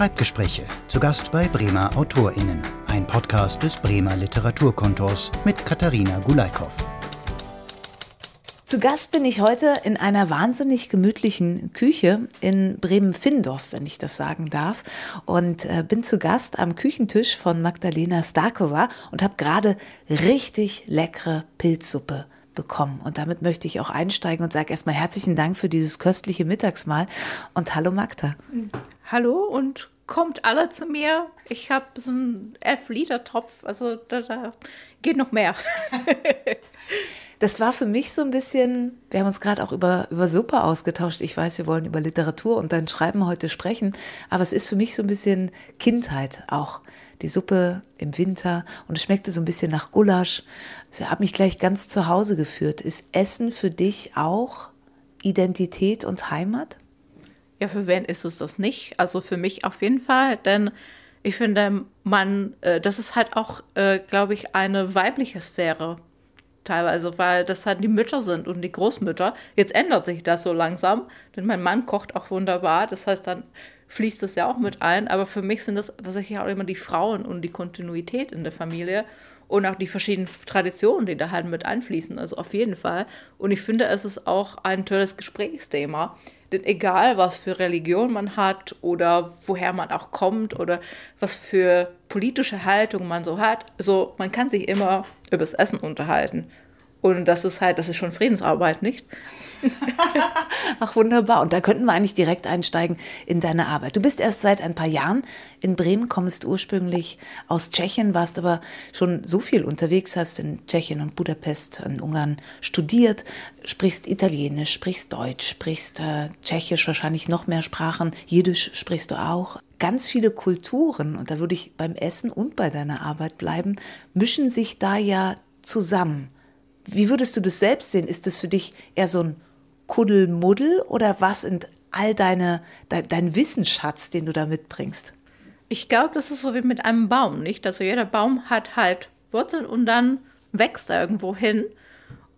Schreibgespräche. Zu Gast bei Bremer AutorInnen. Ein Podcast des Bremer Literaturkontors mit Katharina Gulaikow. Zu Gast bin ich heute in einer wahnsinnig gemütlichen Küche in Bremen-Findorf, wenn ich das sagen darf. Und äh, bin zu Gast am Küchentisch von Magdalena Starkova und habe gerade richtig leckere Pilzsuppe bekommen. Und damit möchte ich auch einsteigen und sage erstmal herzlichen Dank für dieses köstliche Mittagsmahl und hallo Magda. Hallo und kommt alle zu mir. Ich habe so einen 11-Liter-Topf, also da, da geht noch mehr. Das war für mich so ein bisschen, wir haben uns gerade auch über, über Suppe ausgetauscht. Ich weiß, wir wollen über Literatur und dein Schreiben heute sprechen, aber es ist für mich so ein bisschen Kindheit auch. Die Suppe im Winter und es schmeckte so ein bisschen nach Gulasch. Ich habe mich gleich ganz zu Hause geführt. Ist Essen für dich auch Identität und Heimat? Ja, für wen ist es das nicht? Also für mich auf jeden Fall, denn ich finde, man, äh, das ist halt auch, äh, glaube ich, eine weibliche Sphäre teilweise, weil das halt die Mütter sind und die Großmütter. Jetzt ändert sich das so langsam, denn mein Mann kocht auch wunderbar. Das heißt, dann fließt das ja auch mit ein. Aber für mich sind das tatsächlich auch immer die Frauen und die Kontinuität in der Familie und auch die verschiedenen Traditionen, die da halt mit einfließen. Also auf jeden Fall. Und ich finde, es ist auch ein tolles Gesprächsthema. Denn egal, was für Religion man hat oder woher man auch kommt oder was für politische Haltung man so hat, also man kann sich immer über das Essen unterhalten. Und das ist halt, das ist schon Friedensarbeit, nicht? Ach, wunderbar. Und da könnten wir eigentlich direkt einsteigen in deine Arbeit. Du bist erst seit ein paar Jahren in Bremen, kommst ursprünglich aus Tschechien, warst aber schon so viel unterwegs, hast in Tschechien und Budapest in Ungarn studiert, sprichst Italienisch, sprichst Deutsch, sprichst äh, Tschechisch, wahrscheinlich noch mehr Sprachen, Jiddisch sprichst du auch. Ganz viele Kulturen, und da würde ich beim Essen und bei deiner Arbeit bleiben, mischen sich da ja zusammen. Wie würdest du das selbst sehen? Ist das für dich eher so ein Kuddelmuddel oder was sind all deine, dein, dein Wissensschatz, den du da mitbringst? Ich glaube, das ist so wie mit einem Baum, nicht? Also jeder Baum hat halt Wurzeln und dann wächst er irgendwo hin.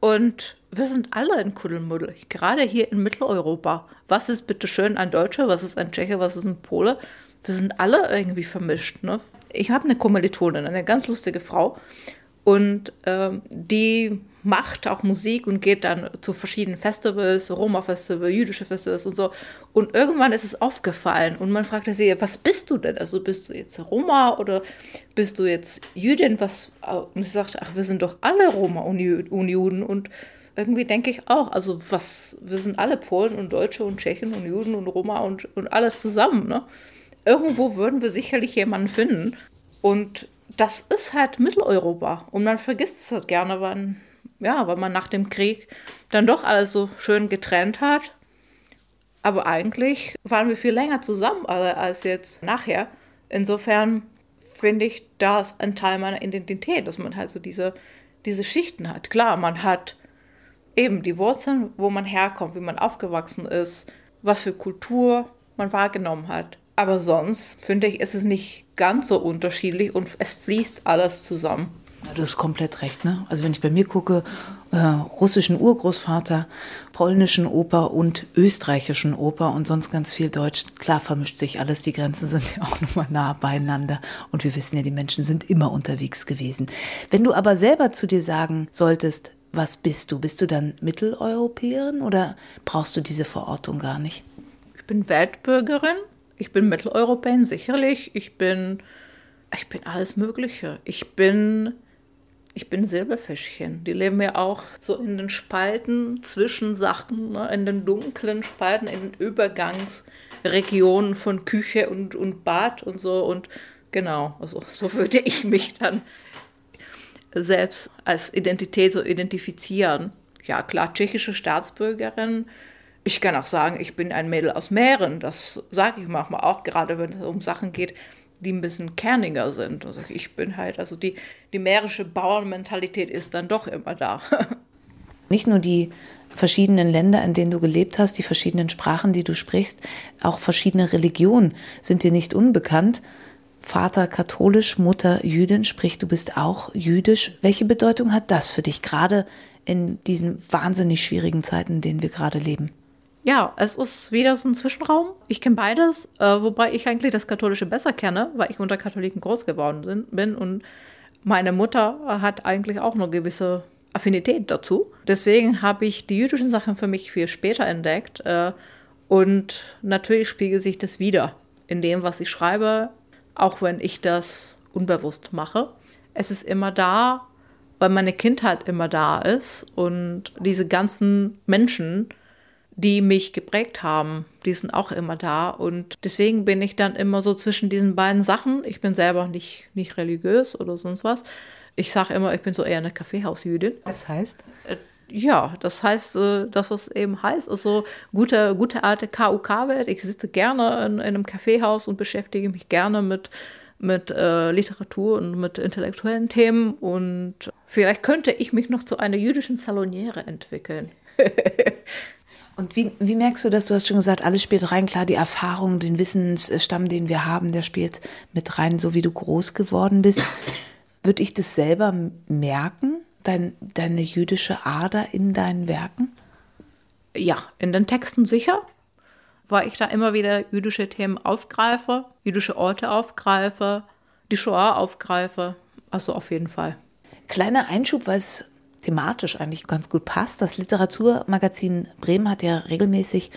Und wir sind alle in Kuddelmuddel, gerade hier in Mitteleuropa. Was ist bitte schön ein Deutscher, was ist ein Tscheche, was ist ein Pole? Wir sind alle irgendwie vermischt. Ne? Ich habe eine Kommilitonin, eine ganz lustige Frau. Und ähm, die macht auch Musik und geht dann zu verschiedenen Festivals, Roma-Festival, jüdische Festivals und so. Und irgendwann ist es aufgefallen und man fragte sie, was bist du denn? Also bist du jetzt Roma oder bist du jetzt Jüdin? Was? Und sie sagte, ach, wir sind doch alle Roma und Juden und irgendwie denke ich auch, also was, wir sind alle Polen und Deutsche und Tschechen und Juden und Roma und, und alles zusammen, ne? Irgendwo würden wir sicherlich jemanden finden. Und das ist halt Mitteleuropa. Und man vergisst es halt gerne, weil ja, weil man nach dem Krieg dann doch alles so schön getrennt hat. Aber eigentlich waren wir viel länger zusammen als jetzt nachher. Insofern finde ich das ein Teil meiner Identität, dass man halt so diese, diese Schichten hat. Klar, man hat eben die Wurzeln, wo man herkommt, wie man aufgewachsen ist, was für Kultur man wahrgenommen hat. Aber sonst finde ich, ist es nicht ganz so unterschiedlich und es fließt alles zusammen. Ja, du hast komplett recht. Ne? Also wenn ich bei mir gucke, äh, russischen Urgroßvater, polnischen Oper und österreichischen Oper und sonst ganz viel Deutsch, klar vermischt sich alles. Die Grenzen sind ja auch nochmal nah beieinander. Und wir wissen ja, die Menschen sind immer unterwegs gewesen. Wenn du aber selber zu dir sagen solltest, was bist du? Bist du dann Mitteleuropäerin oder brauchst du diese Verortung gar nicht? Ich bin Weltbürgerin. Ich bin Mitteleuropäerin, sicherlich. Ich bin, ich bin alles Mögliche. Ich bin ich bin Silberfischchen. Die leben ja auch so in den Spalten zwischen Sachen, ne? in den dunklen Spalten, in den Übergangsregionen von Küche und, und Bad und so. Und genau, also so würde ich mich dann selbst als Identität so identifizieren. Ja, klar, tschechische Staatsbürgerin. Ich kann auch sagen, ich bin ein Mädel aus Mähren. Das sage ich manchmal auch, gerade wenn es um Sachen geht, die ein bisschen kerniger sind. Also ich bin halt, also die, die mährische Bauernmentalität ist dann doch immer da. Nicht nur die verschiedenen Länder, in denen du gelebt hast, die verschiedenen Sprachen, die du sprichst, auch verschiedene Religionen sind dir nicht unbekannt. Vater katholisch, Mutter Jüdin, sprich du bist auch jüdisch. Welche Bedeutung hat das für dich, gerade in diesen wahnsinnig schwierigen Zeiten, in denen wir gerade leben? Ja, es ist wieder so ein Zwischenraum. Ich kenne beides, äh, wobei ich eigentlich das Katholische besser kenne, weil ich unter Katholiken groß geworden bin und meine Mutter hat eigentlich auch eine gewisse Affinität dazu. Deswegen habe ich die jüdischen Sachen für mich viel später entdeckt. Äh, und natürlich spiegelt sich das wieder in dem, was ich schreibe, auch wenn ich das unbewusst mache. Es ist immer da, weil meine Kindheit immer da ist und diese ganzen Menschen, die mich geprägt haben, die sind auch immer da. Und deswegen bin ich dann immer so zwischen diesen beiden Sachen. Ich bin selber nicht, nicht religiös oder sonst was. Ich sage immer, ich bin so eher eine Kaffeehausjüdin. Das heißt? Äh, ja, das heißt, äh, das, was eben heißt, ist so gute, gute alte KUK-Welt. Ich sitze gerne in, in, einem Kaffeehaus und beschäftige mich gerne mit, mit äh, Literatur und mit intellektuellen Themen. Und vielleicht könnte ich mich noch zu einer jüdischen Saloniere entwickeln. Und wie, wie merkst du das? Du hast schon gesagt, alles spielt rein. Klar, die Erfahrung, den Wissensstamm, den wir haben, der spielt mit rein, so wie du groß geworden bist. Würde ich das selber merken, dein, deine jüdische Ader in deinen Werken? Ja, in den Texten sicher, weil ich da immer wieder jüdische Themen aufgreife, jüdische Orte aufgreife, die Shoah aufgreife. Also auf jeden Fall. Kleiner Einschub, weil es thematisch eigentlich ganz gut passt. Das Literaturmagazin Bremen hat ja regelmäßig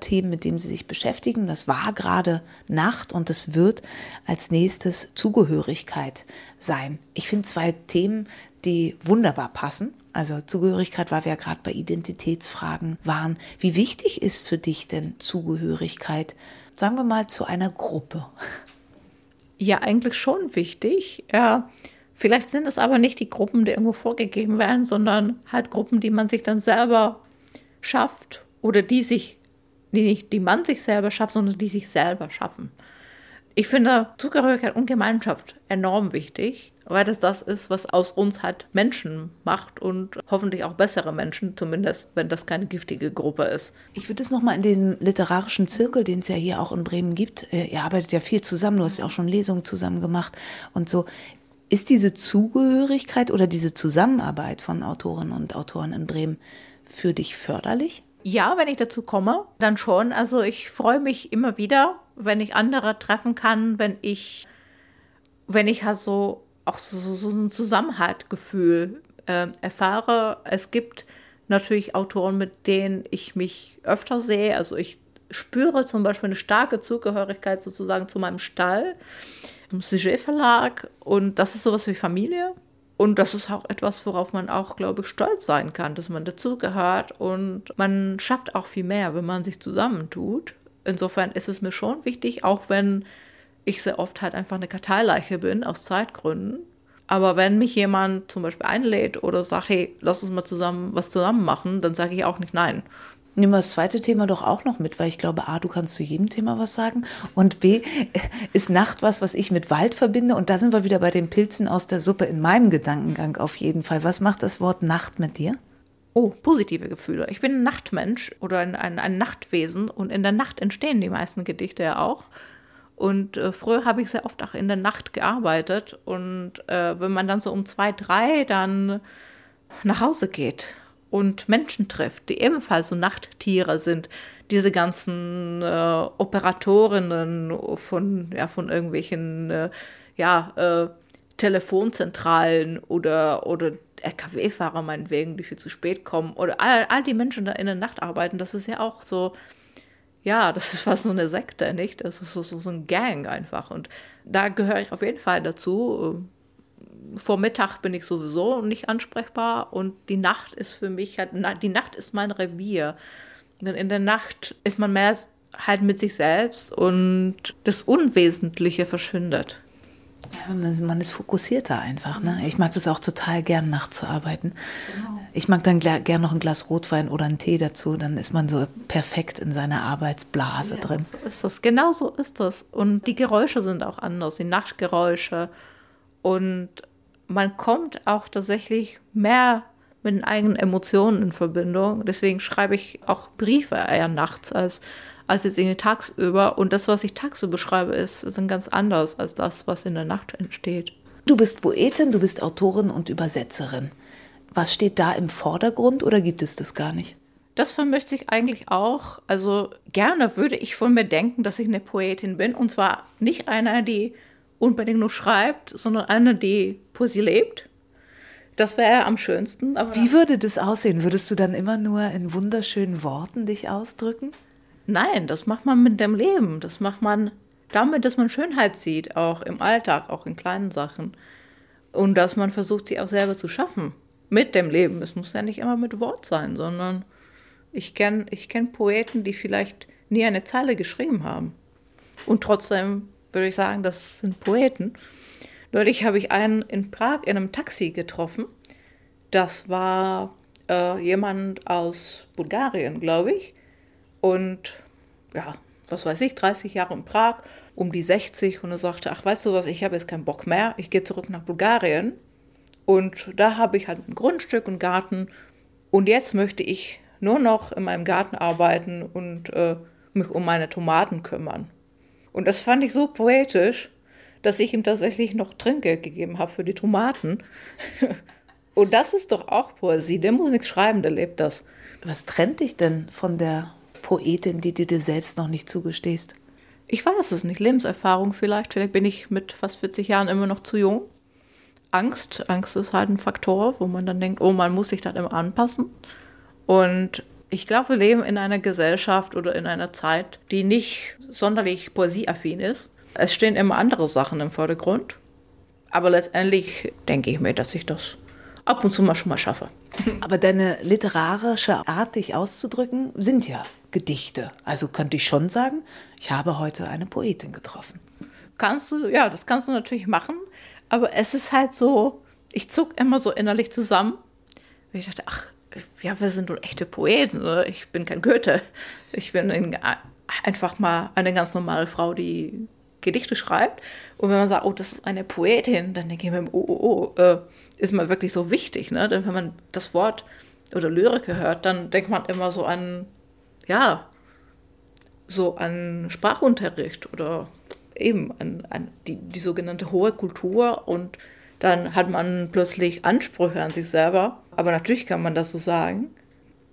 Themen, mit denen sie sich beschäftigen. Das war gerade Nacht und es wird als nächstes Zugehörigkeit sein. Ich finde zwei Themen, die wunderbar passen. Also Zugehörigkeit, weil wir ja gerade bei Identitätsfragen waren. Wie wichtig ist für dich denn Zugehörigkeit, sagen wir mal, zu einer Gruppe? Ja, eigentlich schon wichtig. Ja, Vielleicht sind es aber nicht die Gruppen, die irgendwo vorgegeben werden, sondern halt Gruppen, die man sich dann selber schafft oder die sich, die nicht die man sich selber schafft, sondern die sich selber schaffen. Ich finde Zugehörigkeit und Gemeinschaft enorm wichtig, weil das das ist, was aus uns halt Menschen macht und hoffentlich auch bessere Menschen, zumindest wenn das keine giftige Gruppe ist. Ich würde es nochmal in diesem literarischen Zirkel, den es ja hier auch in Bremen gibt, äh, ihr arbeitet ja viel zusammen, du hast ja auch schon Lesungen zusammen gemacht und so. Ist diese Zugehörigkeit oder diese Zusammenarbeit von Autorinnen und Autoren in Bremen für dich förderlich? Ja, wenn ich dazu komme, dann schon. Also ich freue mich immer wieder, wenn ich andere treffen kann, wenn ich, wenn ich halt so auch so, so ein Zusammenhaltgefühl äh, erfahre. Es gibt natürlich Autoren, mit denen ich mich öfter sehe. Also ich spüre zum Beispiel eine starke Zugehörigkeit sozusagen zu meinem Stall im Sujet Verlag und das ist sowas wie Familie. Und das ist auch etwas, worauf man auch, glaube ich, stolz sein kann, dass man dazugehört und man schafft auch viel mehr, wenn man sich zusammentut. Insofern ist es mir schon wichtig, auch wenn ich sehr oft halt einfach eine Karteileiche bin, aus Zeitgründen. Aber wenn mich jemand zum Beispiel einlädt oder sagt, hey, lass uns mal zusammen was zusammen machen, dann sage ich auch nicht nein. Nehmen wir das zweite Thema doch auch noch mit, weil ich glaube, A, du kannst zu jedem Thema was sagen und B, ist Nacht was, was ich mit Wald verbinde und da sind wir wieder bei den Pilzen aus der Suppe in meinem Gedankengang auf jeden Fall. Was macht das Wort Nacht mit dir? Oh, positive Gefühle. Ich bin ein Nachtmensch oder ein, ein, ein Nachtwesen und in der Nacht entstehen die meisten Gedichte ja auch. Und äh, früher habe ich sehr oft auch in der Nacht gearbeitet und äh, wenn man dann so um zwei, drei dann nach Hause geht und Menschen trifft, die ebenfalls so Nachttiere sind. Diese ganzen äh, Operatorinnen von, ja, von irgendwelchen äh, ja, äh, Telefonzentralen oder, oder LKW-Fahrer meinetwegen, die viel zu spät kommen. Oder all, all die Menschen, die da in der Nacht arbeiten, das ist ja auch so, ja, das ist fast so eine Sekte, nicht? Das ist so, so ein Gang einfach. Und da gehöre ich auf jeden Fall dazu vor Mittag bin ich sowieso nicht ansprechbar und die Nacht ist für mich halt, die Nacht ist mein Revier. Denn in der Nacht ist man mehr halt mit sich selbst und das Unwesentliche verschwindet. Ja, man ist fokussierter einfach. Ne? Ich mag das auch total gern, nachts zu arbeiten. Genau. Ich mag dann gern noch ein Glas Rotwein oder einen Tee dazu. Dann ist man so perfekt in seiner Arbeitsblase ja, drin. So ist das. Genau so ist das. Und die Geräusche sind auch anders, die Nachtgeräusche. Und man kommt auch tatsächlich mehr mit den eigenen Emotionen in Verbindung. Deswegen schreibe ich auch Briefe eher nachts als, als jetzt irgendwie tagsüber. Und das, was ich tagsüber schreibe, ist, ist ganz anders als das, was in der Nacht entsteht. Du bist Poetin, du bist Autorin und Übersetzerin. Was steht da im Vordergrund oder gibt es das gar nicht? Das vermischt sich eigentlich auch. Also gerne würde ich von mir denken, dass ich eine Poetin bin. Und zwar nicht einer, die unbedingt nur schreibt, sondern eine, die Poesie lebt. Das wäre am schönsten. Wie würde das aussehen? Würdest du dann immer nur in wunderschönen Worten dich ausdrücken? Nein, das macht man mit dem Leben. Das macht man damit, dass man Schönheit sieht, auch im Alltag, auch in kleinen Sachen. Und dass man versucht, sie auch selber zu schaffen. Mit dem Leben. Es muss ja nicht immer mit Wort sein, sondern ich kenne ich kenn Poeten, die vielleicht nie eine Zeile geschrieben haben. Und trotzdem würde ich sagen, das sind Poeten. Neulich habe ich einen in Prag in einem Taxi getroffen. Das war äh, jemand aus Bulgarien, glaube ich. Und ja, was weiß ich, 30 Jahre in Prag, um die 60. Und er sagte, ach, weißt du was, ich habe jetzt keinen Bock mehr. Ich gehe zurück nach Bulgarien. Und da habe ich halt ein Grundstück und Garten. Und jetzt möchte ich nur noch in meinem Garten arbeiten und äh, mich um meine Tomaten kümmern. Und das fand ich so poetisch, dass ich ihm tatsächlich noch Trinkgeld gegeben habe für die Tomaten. und das ist doch auch Poesie. Der muss nichts schreiben, der lebt das. Was trennt dich denn von der Poetin, die du dir selbst noch nicht zugestehst? Ich weiß es nicht. Lebenserfahrung vielleicht. Vielleicht bin ich mit fast 40 Jahren immer noch zu jung. Angst. Angst ist halt ein Faktor, wo man dann denkt, oh, man muss sich dann immer anpassen. Und ich glaube, wir leben in einer Gesellschaft oder in einer Zeit, die nicht sonderlich poesieaffin ist. Es stehen immer andere Sachen im Vordergrund. Aber letztendlich denke ich mir, dass ich das ab und zu mal schon mal schaffe. Aber deine literarische Art, dich auszudrücken, sind ja Gedichte. Also könnte ich schon sagen, ich habe heute eine Poetin getroffen. Kannst du, ja, das kannst du natürlich machen. Aber es ist halt so, ich zuck immer so innerlich zusammen. Ich dachte, ach, ja, wir sind nun echte Poeten. Oder? Ich bin kein Goethe. Ich bin einfach mal eine ganz normale Frau, die Gedichte schreibt. Und wenn man sagt, oh, das ist eine Poetin, dann denke ich mir, oh, oh, oh, äh, ist mal wirklich so wichtig. Ne? Denn wenn man das Wort oder Lyrik hört, dann denkt man immer so an, ja, so an Sprachunterricht oder eben an, an die, die sogenannte hohe Kultur und dann hat man plötzlich Ansprüche an sich selber. Aber natürlich kann man das so sagen.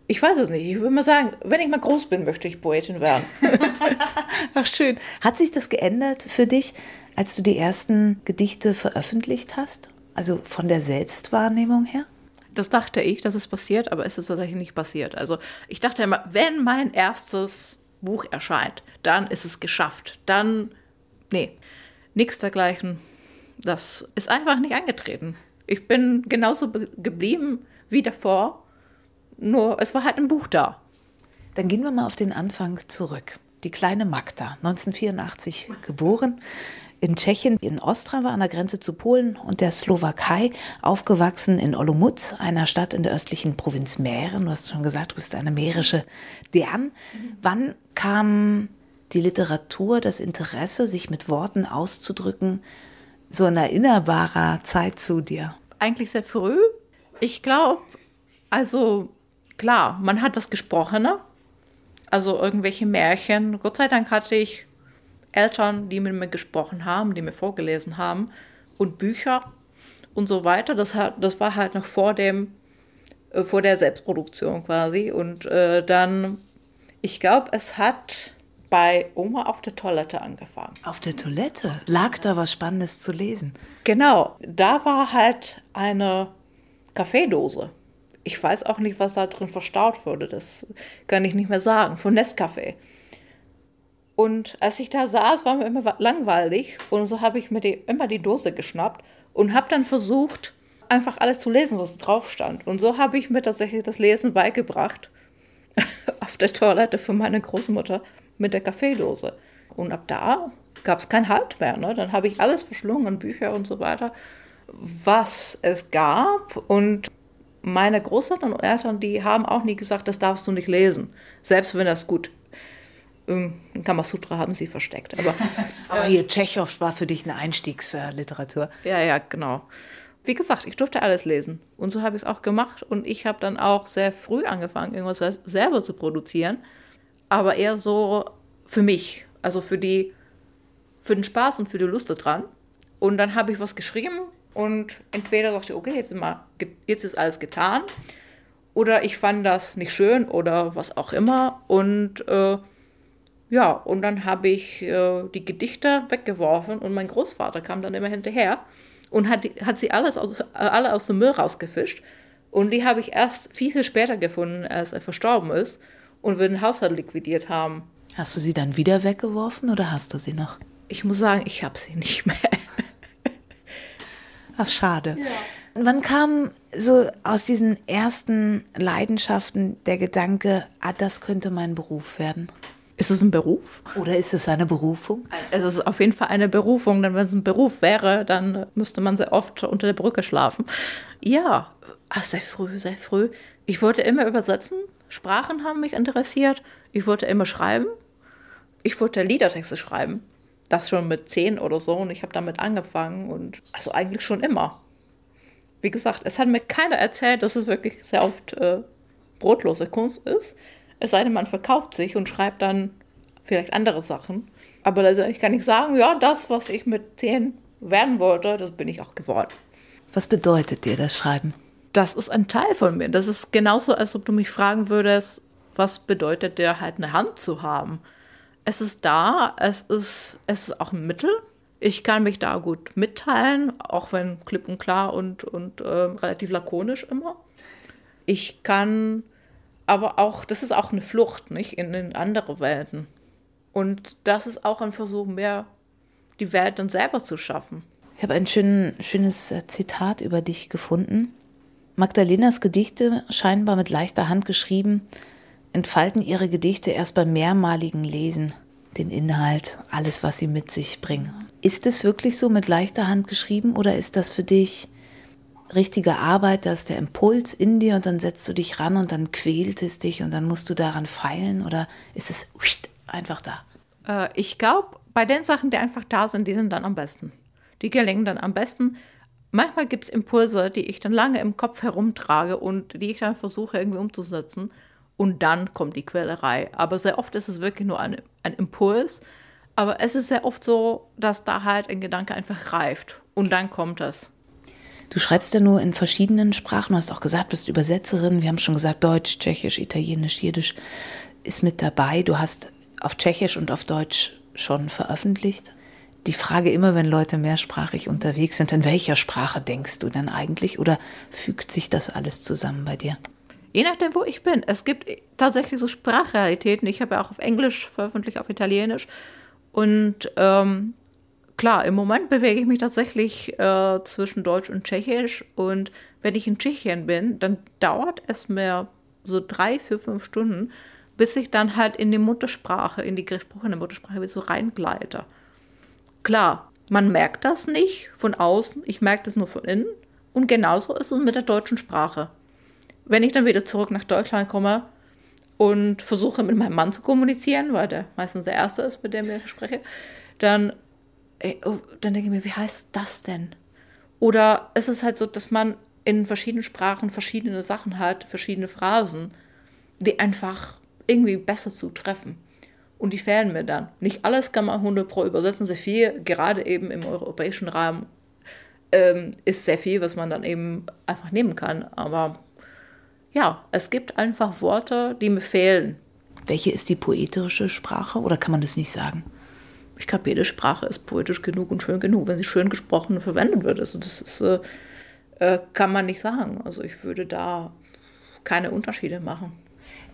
Ich weiß es nicht. Ich würde mal sagen, wenn ich mal groß bin, möchte ich Poetin werden. Ach schön. Hat sich das geändert für dich, als du die ersten Gedichte veröffentlicht hast? Also von der Selbstwahrnehmung her? Das dachte ich, dass es passiert, aber es ist tatsächlich nicht passiert. Also ich dachte immer, wenn mein erstes Buch erscheint, dann ist es geschafft. Dann, nee, nichts dergleichen das ist einfach nicht eingetreten. Ich bin genauso geblieben wie davor, nur es war halt ein Buch da. Dann gehen wir mal auf den Anfang zurück. Die kleine Magda, 1984 geboren, in Tschechien, in Ostrava an der Grenze zu Polen und der Slowakei, aufgewachsen in Olomouc, einer Stadt in der östlichen Provinz Mähren. Du hast schon gesagt, du bist eine mährische Dern. Wann kam die Literatur, das Interesse, sich mit Worten auszudrücken, so in erinnerbarer Zeit zu dir? Eigentlich sehr früh. Ich glaube, also klar, man hat das Gesprochene, also irgendwelche Märchen. Gott sei Dank hatte ich Eltern, die mit mir gesprochen haben, die mir vorgelesen haben und Bücher und so weiter. Das, hat, das war halt noch vor dem, äh, vor der Selbstproduktion quasi. Und äh, dann, ich glaube, es hat bei Oma auf der Toilette angefangen. Auf der Toilette? Lag da was Spannendes zu lesen? Genau, da war halt eine Kaffeedose. Ich weiß auch nicht, was da drin verstaut wurde. Das kann ich nicht mehr sagen. Von Nescafé. Und als ich da saß, war mir immer langweilig. Und so habe ich mir die, immer die Dose geschnappt und habe dann versucht, einfach alles zu lesen, was drauf stand. Und so habe ich mir tatsächlich das Lesen beigebracht. auf der Toilette für meine Großmutter mit der Kaffeedose. Und ab da gab es kein Halt mehr. Ne? Dann habe ich alles verschlungen, Bücher und so weiter, was es gab. Und meine Großeltern und Eltern, die haben auch nie gesagt, das darfst du nicht lesen. Selbst wenn das gut in Kamasutra haben sie versteckt. Aber, aber hier Tschechow war für dich eine Einstiegsliteratur. Ja, ja, genau. Wie gesagt, ich durfte alles lesen. Und so habe ich es auch gemacht. Und ich habe dann auch sehr früh angefangen, irgendwas selber zu produzieren aber eher so für mich, also für die, für den Spaß und für die Lust daran. Und dann habe ich was geschrieben und entweder dachte ich, okay, jetzt ist, mal, jetzt ist alles getan. oder ich fand das nicht schön oder was auch immer. Und äh, ja, und dann habe ich äh, die Gedichte weggeworfen und mein Großvater kam dann immer hinterher und hat, die, hat sie alles aus, alle aus dem Müll rausgefischt. Und die habe ich erst viel, viel später gefunden, als er verstorben ist und wir den Haushalt liquidiert haben. Hast du sie dann wieder weggeworfen oder hast du sie noch? Ich muss sagen, ich habe sie nicht mehr. Ach, schade. Ja. Wann kam so aus diesen ersten Leidenschaften der Gedanke, ah, das könnte mein Beruf werden? Ist es ein Beruf? Oder ist es eine Berufung? Es ist auf jeden Fall eine Berufung, denn wenn es ein Beruf wäre, dann müsste man sehr oft unter der Brücke schlafen. Ja, ach, sehr früh, sehr früh. Ich wollte immer übersetzen. Sprachen haben mich interessiert. Ich wollte immer schreiben. Ich wollte Liedertexte schreiben. Das schon mit zehn oder so und ich habe damit angefangen und also eigentlich schon immer wie gesagt, es hat mir keiner erzählt, dass es wirklich sehr oft äh, brotlose Kunst ist. Es sei denn, man verkauft sich und schreibt dann vielleicht andere Sachen. Aber ich kann nicht sagen, ja, das, was ich mit zehn werden wollte, das bin ich auch geworden. Was bedeutet dir das Schreiben? Das ist ein Teil von mir. Das ist genauso, als ob du mich fragen würdest, was bedeutet dir halt eine Hand zu haben? Es ist da, es ist, es ist auch ein Mittel, ich kann mich da gut mitteilen, auch wenn klipp und klar und, und äh, relativ lakonisch immer. Ich kann aber auch, das ist auch eine Flucht, nicht? In, in andere Welten. Und das ist auch ein Versuch, mehr die Welt dann selber zu schaffen. Ich habe ein schön, schönes äh, Zitat über dich gefunden. Magdalenas Gedichte, scheinbar mit leichter Hand geschrieben, entfalten ihre Gedichte erst beim mehrmaligen Lesen, den Inhalt, alles, was sie mit sich bringen. Ist es wirklich so mit leichter Hand geschrieben oder ist das für dich richtige Arbeit, dass der Impuls in dir und dann setzt du dich ran und dann quält es dich und dann musst du daran feilen oder ist es einfach da? Äh, ich glaube, bei den Sachen, die einfach da sind, die sind dann am besten. Die gelingen dann am besten. Manchmal gibt es Impulse, die ich dann lange im Kopf herumtrage und die ich dann versuche irgendwie umzusetzen und dann kommt die Quälerei. Aber sehr oft ist es wirklich nur ein, ein Impuls, aber es ist sehr oft so, dass da halt ein Gedanke einfach reift und dann kommt es. Du schreibst ja nur in verschiedenen Sprachen, du hast auch gesagt, bist Übersetzerin. Wir haben schon gesagt, Deutsch, Tschechisch, Italienisch, Jiddisch ist mit dabei. Du hast auf Tschechisch und auf Deutsch schon veröffentlicht. Die Frage immer, wenn Leute mehrsprachig unterwegs sind, in welcher Sprache denkst du denn eigentlich oder fügt sich das alles zusammen bei dir? Je nachdem, wo ich bin. Es gibt tatsächlich so Sprachrealitäten. Ich habe ja auch auf Englisch veröffentlicht, auf Italienisch. Und ähm, klar, im Moment bewege ich mich tatsächlich äh, zwischen Deutsch und Tschechisch. Und wenn ich in Tschechien bin, dann dauert es mir so drei, vier, fünf Stunden, bis ich dann halt in die Muttersprache, in die gesprochene Muttersprache wieder so reingleite. Klar, man merkt das nicht von außen, ich merke das nur von innen. Und genauso ist es mit der deutschen Sprache. Wenn ich dann wieder zurück nach Deutschland komme, und versuche mit meinem Mann zu kommunizieren, weil der meistens der Erste ist, mit dem ich spreche, dann, oh, dann denke ich mir, wie heißt das denn? Oder ist es halt so, dass man in verschiedenen Sprachen verschiedene Sachen hat, verschiedene Phrasen, die einfach irgendwie besser zutreffen. Und die fehlen mir dann. Nicht alles kann man 100 pro übersetzen, sehr viel, gerade eben im europäischen Rahmen, ähm, ist sehr viel, was man dann eben einfach nehmen kann. Aber ja, es gibt einfach Worte, die mir fehlen. Welche ist die poetische Sprache oder kann man das nicht sagen? Ich glaube, jede Sprache ist poetisch genug und schön genug, wenn sie schön gesprochen und verwendet wird. Also das ist, äh, äh, kann man nicht sagen. Also ich würde da keine Unterschiede machen.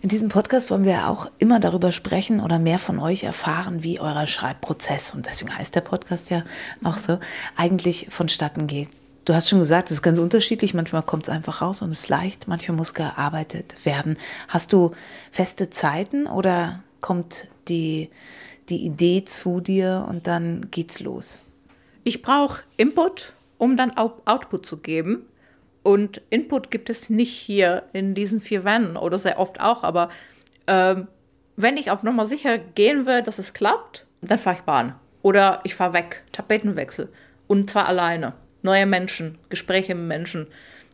In diesem Podcast wollen wir auch immer darüber sprechen oder mehr von euch erfahren, wie euer Schreibprozess, und deswegen heißt der Podcast ja auch so, eigentlich vonstatten geht. Du hast schon gesagt, es ist ganz unterschiedlich. Manchmal kommt es einfach raus und ist leicht. Manchmal muss gearbeitet werden. Hast du feste Zeiten oder kommt die, die Idee zu dir und dann geht's los? Ich brauche Input, um dann Output zu geben. Und Input gibt es nicht hier in diesen vier Wänden oder sehr oft auch. Aber ähm, wenn ich auf Nummer sicher gehen will, dass es klappt, dann fahre ich Bahn. Oder ich fahre weg, Tapetenwechsel. Und zwar alleine neue Menschen, Gespräche mit Menschen.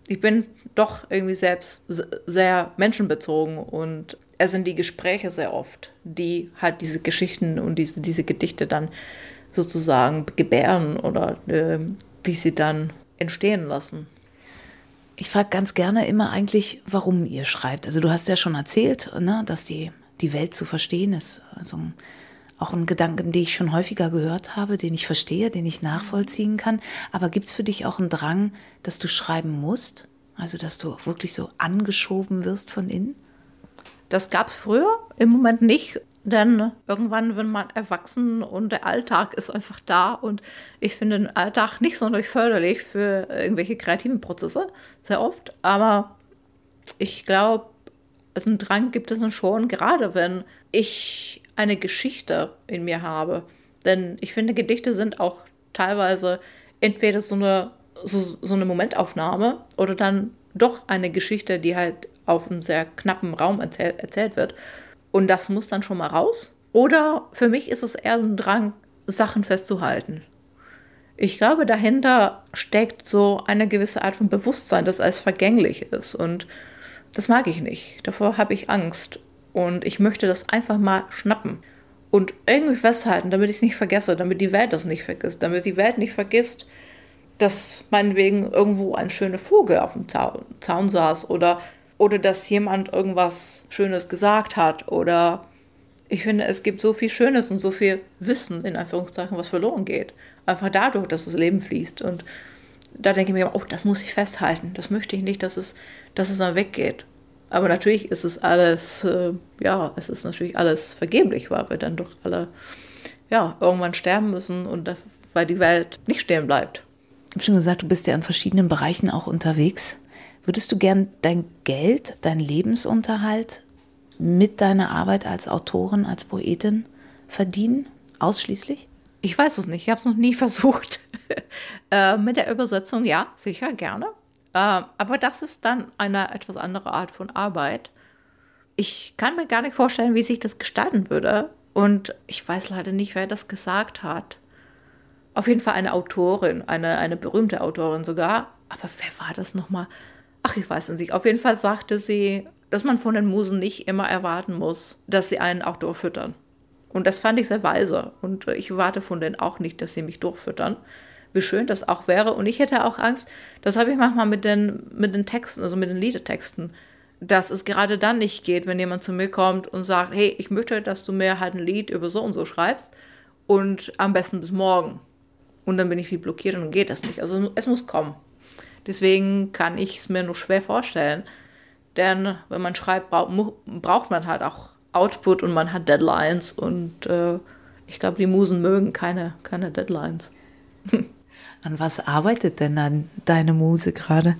Ich bin doch irgendwie selbst sehr menschenbezogen und es sind die Gespräche sehr oft, die halt diese Geschichten und diese, diese Gedichte dann sozusagen gebären oder äh, die sie dann entstehen lassen. Ich frage ganz gerne immer eigentlich, warum ihr schreibt. Also du hast ja schon erzählt, ne, dass die, die Welt zu verstehen ist. Also auch ein Gedanken, den ich schon häufiger gehört habe, den ich verstehe, den ich nachvollziehen kann. Aber gibt es für dich auch einen Drang, dass du schreiben musst? Also dass du wirklich so angeschoben wirst von innen? Das gab es früher, im Moment nicht. Denn irgendwann wird man erwachsen und der Alltag ist einfach da. Und ich finde den Alltag nicht sonderlich förderlich für irgendwelche kreativen Prozesse, sehr oft. Aber ich glaube, also einen Drang gibt es schon, gerade wenn ich eine Geschichte in mir habe. Denn ich finde, Gedichte sind auch teilweise entweder so eine, so, so eine Momentaufnahme oder dann doch eine Geschichte, die halt auf einem sehr knappen Raum erzähl erzählt wird. Und das muss dann schon mal raus. Oder für mich ist es eher so ein Drang, Sachen festzuhalten. Ich glaube, dahinter steckt so eine gewisse Art von Bewusstsein, das als vergänglich ist. Und das mag ich nicht. Davor habe ich Angst. Und ich möchte das einfach mal schnappen und irgendwie festhalten, damit ich es nicht vergesse, damit die Welt das nicht vergisst, damit die Welt nicht vergisst, dass meinetwegen irgendwo ein schöner Vogel auf dem Zaun, Zaun saß oder oder dass jemand irgendwas Schönes gesagt hat oder ich finde, es gibt so viel Schönes und so viel Wissen, in Anführungszeichen, was verloren geht. Einfach dadurch, dass das Leben fließt. Und da denke ich mir, oh, das muss ich festhalten. Das möchte ich nicht, dass es, dass es dann weggeht. Aber natürlich ist es alles, äh, ja, es ist natürlich alles vergeblich, weil wir dann doch alle, ja, irgendwann sterben müssen und weil die Welt nicht stehen bleibt. Ich habe schon gesagt, du bist ja in verschiedenen Bereichen auch unterwegs. Würdest du gern dein Geld, dein Lebensunterhalt mit deiner Arbeit als Autorin, als Poetin verdienen? Ausschließlich? Ich weiß es nicht, ich habe es noch nie versucht. äh, mit der Übersetzung ja, sicher, gerne. Äh, aber das ist dann eine etwas andere Art von Arbeit. Ich kann mir gar nicht vorstellen, wie sich das gestalten würde. Und ich weiß leider nicht, wer das gesagt hat. Auf jeden Fall eine Autorin, eine, eine berühmte Autorin sogar. Aber wer war das nochmal? Ach, ich weiß nicht. Auf jeden Fall sagte sie, dass man von den Musen nicht immer erwarten muss, dass sie einen auch durchfüttern. Und das fand ich sehr weise. Und ich warte von denen auch nicht, dass sie mich durchfüttern. Wie schön das auch wäre. Und ich hätte auch Angst, das habe ich manchmal mit den, mit den Texten, also mit den Liedetexten, dass es gerade dann nicht geht, wenn jemand zu mir kommt und sagt, hey, ich möchte, dass du mir halt ein Lied über so und so schreibst und am besten bis morgen. Und dann bin ich wie blockiert und dann geht das nicht. Also es muss kommen. Deswegen kann ich es mir nur schwer vorstellen. Denn wenn man schreibt, braucht man halt auch Output und man hat Deadlines. Und äh, ich glaube, die Musen mögen keine, keine Deadlines. An was arbeitet denn dann deine Muse gerade?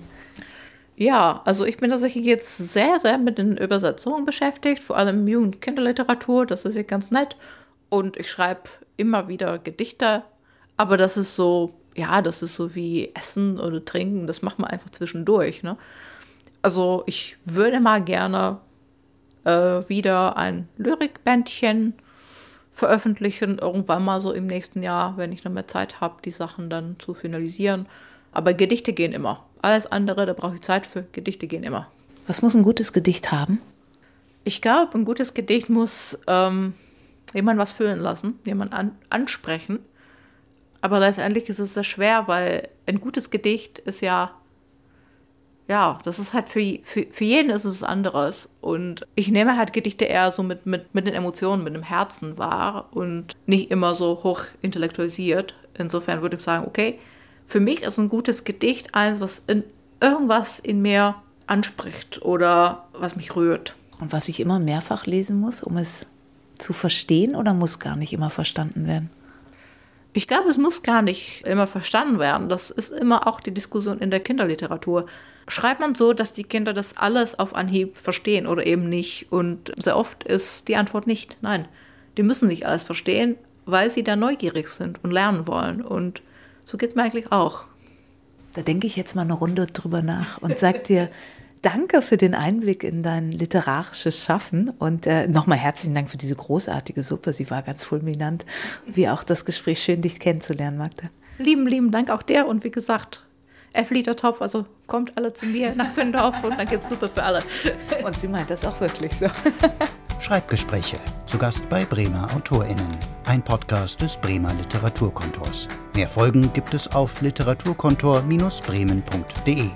Ja, also ich bin tatsächlich jetzt sehr, sehr mit den Übersetzungen beschäftigt, vor allem Jugend- Kinderliteratur, das ist ja ganz nett. Und ich schreibe immer wieder Gedichte, aber das ist so ja, das ist so wie Essen oder Trinken, das macht man einfach zwischendurch. Ne? Also ich würde mal gerne äh, wieder ein Lyrikbändchen veröffentlichen, irgendwann mal so im nächsten Jahr, wenn ich noch mehr Zeit habe, die Sachen dann zu finalisieren. Aber Gedichte gehen immer. Alles andere, da brauche ich Zeit für. Gedichte gehen immer. Was muss ein gutes Gedicht haben? Ich glaube, ein gutes Gedicht muss ähm, jemand was fühlen lassen, jemand an, ansprechen aber letztendlich ist es sehr schwer, weil ein gutes Gedicht ist ja, ja, das ist halt für, für, für jeden ist es anderes. Und ich nehme halt Gedichte eher so mit, mit, mit den Emotionen, mit dem Herzen wahr und nicht immer so hoch intellektualisiert. Insofern würde ich sagen, okay, für mich ist ein gutes Gedicht eins, was in, irgendwas in mir anspricht oder was mich rührt. Und was ich immer mehrfach lesen muss, um es zu verstehen oder muss gar nicht immer verstanden werden? Ich glaube, es muss gar nicht immer verstanden werden. Das ist immer auch die Diskussion in der Kinderliteratur. Schreibt man so, dass die Kinder das alles auf Anhieb verstehen oder eben nicht? Und sehr oft ist die Antwort nicht. Nein, die müssen nicht alles verstehen, weil sie da neugierig sind und lernen wollen. Und so geht es mir eigentlich auch. Da denke ich jetzt mal eine Runde drüber nach und sag dir, Danke für den Einblick in dein literarisches Schaffen und äh, nochmal herzlichen Dank für diese großartige Suppe. Sie war ganz fulminant. Wie auch das Gespräch. Schön, dich kennenzulernen, Magda. Lieben, lieben Dank auch der. Und wie gesagt, F Liter Topf, also kommt alle zu mir nach Windorf und dann gibt es Suppe für alle. Und sie meint das auch wirklich so. Schreibgespräche. Zu Gast bei Bremer AutorInnen. Ein Podcast des Bremer Literaturkontors. Mehr Folgen gibt es auf literaturkontor-bremen.de.